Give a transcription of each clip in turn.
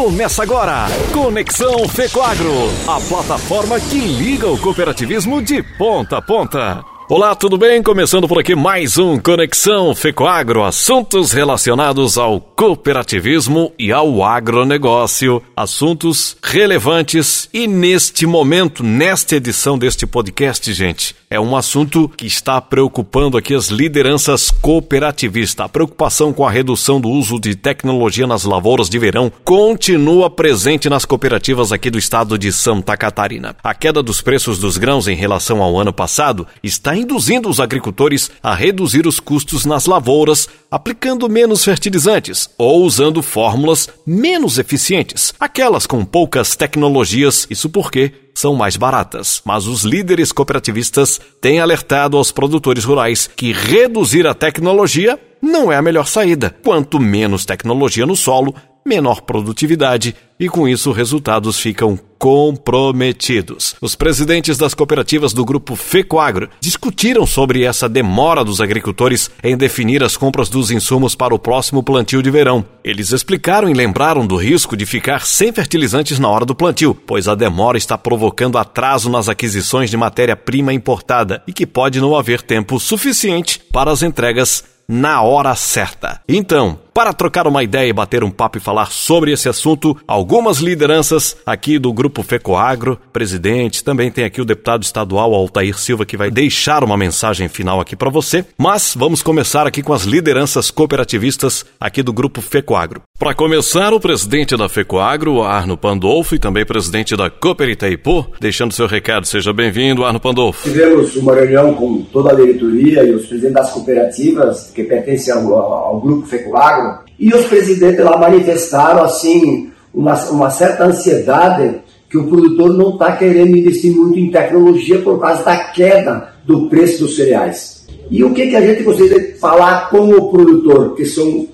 Começa agora, Conexão Fecoagro, a plataforma que liga o cooperativismo de ponta a ponta. Olá, tudo bem? Começando por aqui mais um Conexão Fecoagro, assuntos relacionados ao cooperativismo e ao agronegócio, assuntos relevantes e neste momento, nesta edição deste podcast, gente, é um assunto que está preocupando aqui as lideranças cooperativistas. A preocupação com a redução do uso de tecnologia nas lavouras de verão continua presente nas cooperativas aqui do estado de Santa Catarina. A queda dos preços dos grãos em relação ao ano passado está induzindo os agricultores a reduzir os custos nas lavouras, aplicando menos fertilizantes ou usando fórmulas menos eficientes, aquelas com poucas tecnologias, isso porque são mais baratas. Mas os líderes cooperativistas têm alertado aos produtores rurais que reduzir a tecnologia não é a melhor saída. Quanto menos tecnologia no solo, menor produtividade e com isso resultados ficam comprometidos. Os presidentes das cooperativas do grupo Fecoagro discutiram sobre essa demora dos agricultores em definir as compras dos insumos para o próximo plantio de verão. Eles explicaram e lembraram do risco de ficar sem fertilizantes na hora do plantio, pois a demora está provocando atraso nas aquisições de matéria-prima importada e que pode não haver tempo suficiente para as entregas na hora certa. Então, para trocar uma ideia e bater um papo e falar sobre esse assunto, algumas lideranças aqui do Grupo Fecoagro, presidente, também tem aqui o deputado estadual Altair Silva que vai deixar uma mensagem final aqui para você. Mas vamos começar aqui com as lideranças cooperativistas aqui do Grupo Fecoagro. Para começar, o presidente da Fecoagro, Arno Pandolfo, e também presidente da Cooper Itaipu, deixando seu recado. Seja bem-vindo, Arno Pandolfo. Tivemos uma reunião com toda a diretoria e os presidentes das cooperativas que pertencem ao, ao Grupo Fecoagro, e os presidentes lá manifestaram, assim, uma, uma certa ansiedade que o produtor não está querendo investir muito em tecnologia por causa da queda do preço dos cereais. E o que, que a gente gostaria de falar com o produtor, que são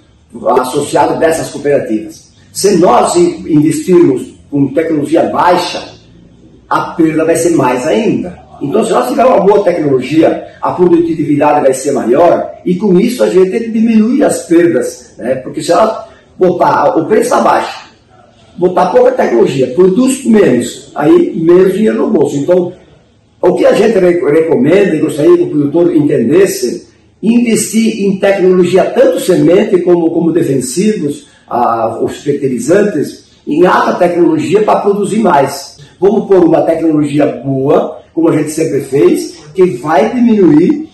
associado dessas cooperativas. Se nós investirmos com tecnologia baixa, a perda vai ser mais ainda. Então, se nós tivermos uma boa tecnologia, a produtividade vai ser maior e com isso a gente diminui as perdas, né? porque se ela botar o preço está baixo, botar pouca tecnologia, produz menos, aí menos dinheiro no bolso. Então, o que a gente recomenda e gostaria que o produtor entendesse investir em tecnologia, tanto semente como, como defensivos, os fertilizantes, em alta tecnologia para produzir mais. Vamos pôr uma tecnologia boa, como a gente sempre fez, que vai diminuir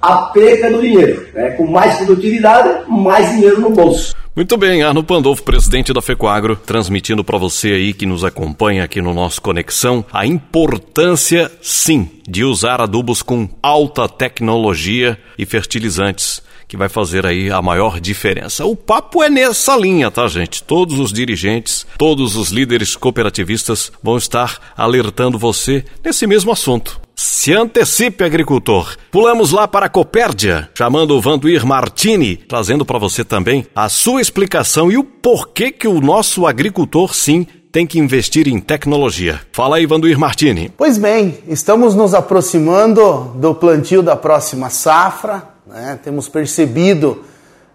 a perda do dinheiro. Né? Com mais produtividade, mais dinheiro no bolso. Muito bem, Arno Pandolfo, presidente da FECOAGRO, transmitindo para você aí que nos acompanha aqui no nosso Conexão a importância, sim, de usar adubos com alta tecnologia e fertilizantes que vai fazer aí a maior diferença. O papo é nessa linha, tá, gente? Todos os dirigentes, todos os líderes cooperativistas vão estar alertando você nesse mesmo assunto. Se antecipe, agricultor. Pulamos lá para a Copérdia, chamando o Vanduir Martini, trazendo para você também a sua explicação e o porquê que o nosso agricultor, sim, tem que investir em tecnologia. Fala aí, Vanduir Martini. Pois bem, estamos nos aproximando do plantio da próxima safra. Né? Temos percebido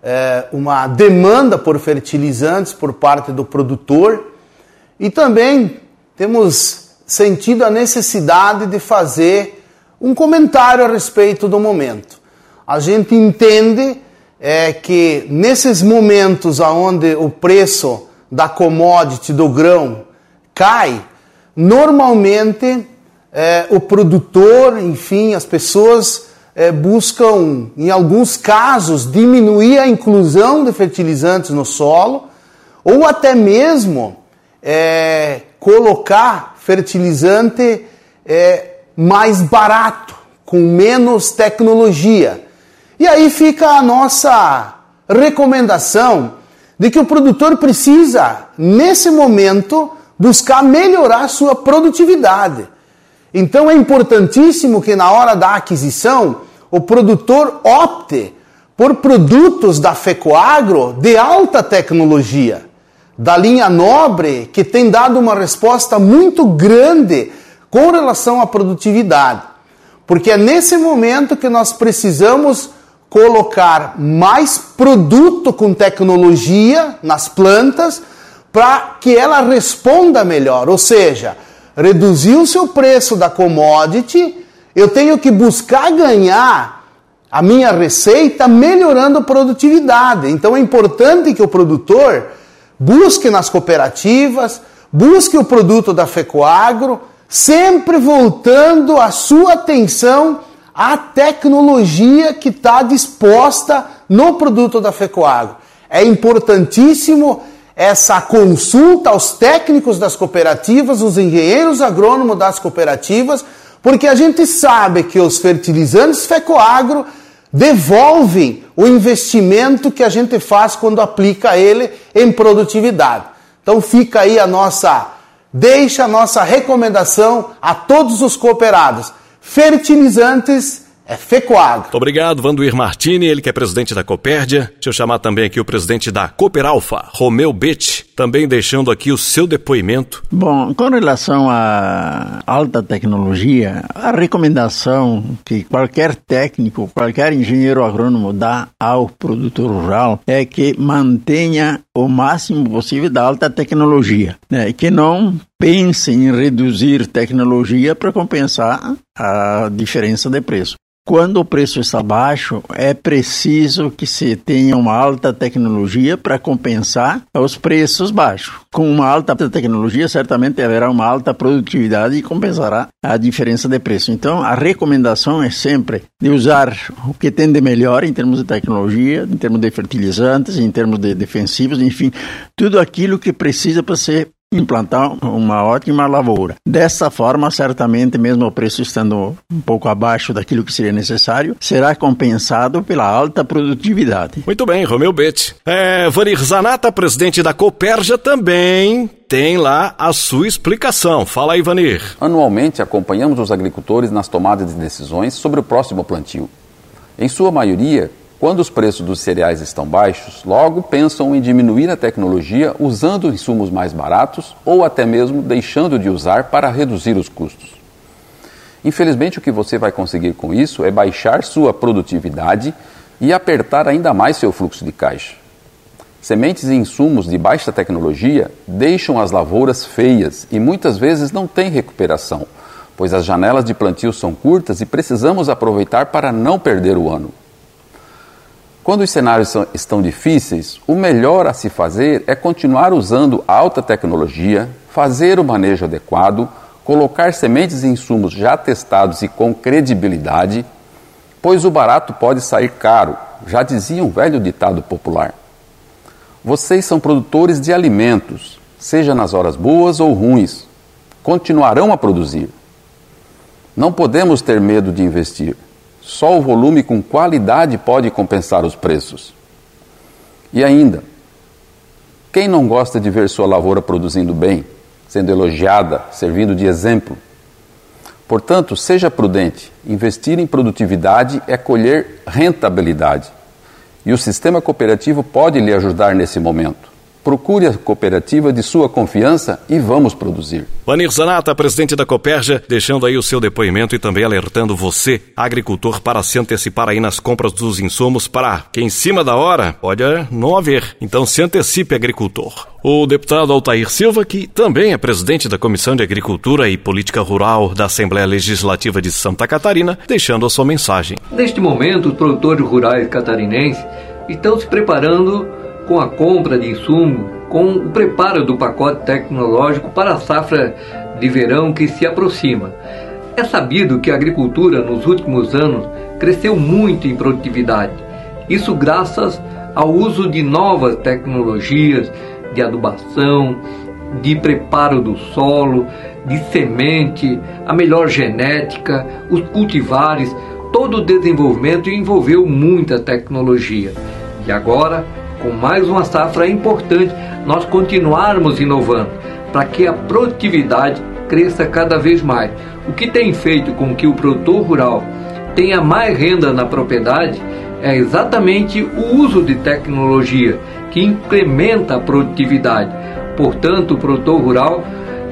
é, uma demanda por fertilizantes por parte do produtor e também temos sentido a necessidade de fazer um comentário a respeito do momento. A gente entende é, que nesses momentos onde o preço da commodity do grão cai, normalmente é, o produtor, enfim, as pessoas é, buscam, em alguns casos, diminuir a inclusão de fertilizantes no solo ou até mesmo é, colocar fertilizante é, mais barato, com menos tecnologia. E aí fica a nossa recomendação de que o produtor precisa, nesse momento, buscar melhorar sua produtividade. Então é importantíssimo que na hora da aquisição o produtor opte por produtos da Fecoagro de alta tecnologia da linha nobre que tem dado uma resposta muito grande com relação à produtividade. Porque é nesse momento que nós precisamos colocar mais produto com tecnologia nas plantas para que ela responda melhor, ou seja, reduzir o seu preço da commodity, eu tenho que buscar ganhar a minha receita melhorando a produtividade. Então é importante que o produtor busque nas cooperativas, busque o produto da Fecoagro, sempre voltando a sua atenção à tecnologia que está disposta no produto da Fecoagro. É importantíssimo essa consulta aos técnicos das cooperativas, os engenheiros agrônomos das cooperativas, porque a gente sabe que os fertilizantes Fecoagro devolvem o investimento que a gente faz quando aplica ele em produtividade. Então fica aí a nossa deixa a nossa recomendação a todos os cooperados. Fertilizantes é. Muito obrigado, Vanduir Martini, ele que é presidente da Copérdia. Deixa eu chamar também aqui o presidente da Cooperalfa, Romeu Betti, também deixando aqui o seu depoimento. Bom, com relação à alta tecnologia, a recomendação que qualquer técnico, qualquer engenheiro agrônomo dá ao produtor rural é que mantenha o máximo possível da alta tecnologia, né? que não pense em reduzir tecnologia para compensar a diferença de preço. Quando o preço está baixo, é preciso que se tenha uma alta tecnologia para compensar os preços baixos. Com uma alta tecnologia, certamente haverá uma alta produtividade e compensará a diferença de preço. Então, a recomendação é sempre de usar o que tem de melhor em termos de tecnologia, em termos de fertilizantes, em termos de defensivos, enfim, tudo aquilo que precisa para ser implantar uma ótima lavoura. Dessa forma, certamente, mesmo o preço estando um pouco abaixo daquilo que seria necessário, será compensado pela alta produtividade. Muito bem, Romeu Betti. É, Vanir Zanata, presidente da Coperja, também tem lá a sua explicação. Fala aí, Vanir. Anualmente acompanhamos os agricultores nas tomadas de decisões sobre o próximo plantio. Em sua maioria, quando os preços dos cereais estão baixos, logo pensam em diminuir a tecnologia usando insumos mais baratos ou até mesmo deixando de usar para reduzir os custos. Infelizmente, o que você vai conseguir com isso é baixar sua produtividade e apertar ainda mais seu fluxo de caixa. Sementes e insumos de baixa tecnologia deixam as lavouras feias e muitas vezes não têm recuperação, pois as janelas de plantio são curtas e precisamos aproveitar para não perder o ano. Quando os cenários são, estão difíceis, o melhor a se fazer é continuar usando alta tecnologia, fazer o manejo adequado, colocar sementes e insumos já testados e com credibilidade, pois o barato pode sair caro, já dizia um velho ditado popular. Vocês são produtores de alimentos, seja nas horas boas ou ruins, continuarão a produzir. Não podemos ter medo de investir. Só o volume com qualidade pode compensar os preços. E ainda, quem não gosta de ver sua lavoura produzindo bem, sendo elogiada, servindo de exemplo? Portanto, seja prudente. Investir em produtividade é colher rentabilidade. E o sistema cooperativo pode lhe ajudar nesse momento. Procure a cooperativa de sua confiança e vamos produzir. Vanir Zanata, presidente da Coperja, deixando aí o seu depoimento e também alertando você, agricultor, para se antecipar aí nas compras dos insumos para que em cima da hora pode não haver. Então se antecipe, agricultor. O deputado Altair Silva, que também é presidente da Comissão de Agricultura e Política Rural da Assembleia Legislativa de Santa Catarina, deixando a sua mensagem. Neste momento, os produtores rurais catarinenses estão se preparando com a compra de insumo, com o preparo do pacote tecnológico para a safra de verão que se aproxima. É sabido que a agricultura nos últimos anos cresceu muito em produtividade. Isso graças ao uso de novas tecnologias de adubação, de preparo do solo, de semente, a melhor genética, os cultivares, todo o desenvolvimento envolveu muita tecnologia. E agora com mais uma safra importante, nós continuarmos inovando para que a produtividade cresça cada vez mais. O que tem feito com que o produtor rural tenha mais renda na propriedade é exatamente o uso de tecnologia que incrementa a produtividade. Portanto, o produtor rural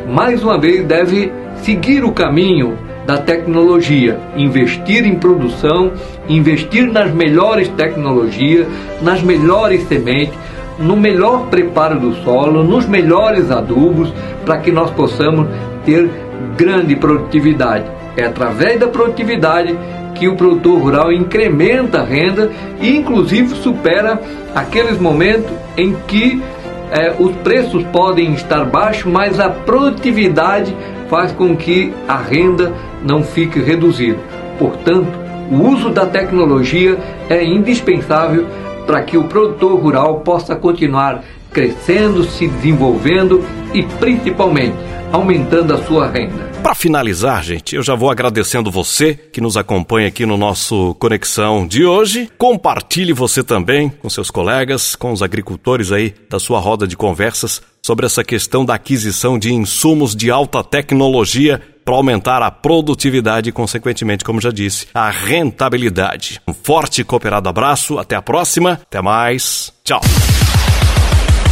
mais uma vez deve seguir o caminho da tecnologia, investir em produção, investir nas melhores tecnologias, nas melhores sementes, no melhor preparo do solo, nos melhores adubos, para que nós possamos ter grande produtividade. É através da produtividade que o produtor rural incrementa a renda e, inclusive, supera aqueles momentos em que é, os preços podem estar baixos, mas a produtividade faz com que a renda não fique reduzida. Portanto, o uso da tecnologia é indispensável para que o produtor rural possa continuar crescendo, se desenvolvendo e principalmente aumentando a sua renda. Para finalizar, gente, eu já vou agradecendo você que nos acompanha aqui no nosso Conexão de hoje. Compartilhe você também com seus colegas, com os agricultores aí da sua roda de conversas sobre essa questão da aquisição de insumos de alta tecnologia para aumentar a produtividade e, consequentemente, como já disse, a rentabilidade. Um forte e cooperado abraço, até a próxima, até mais, tchau.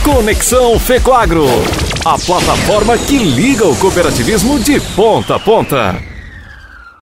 Conexão Fecoagro, a plataforma que liga o cooperativismo de ponta a ponta.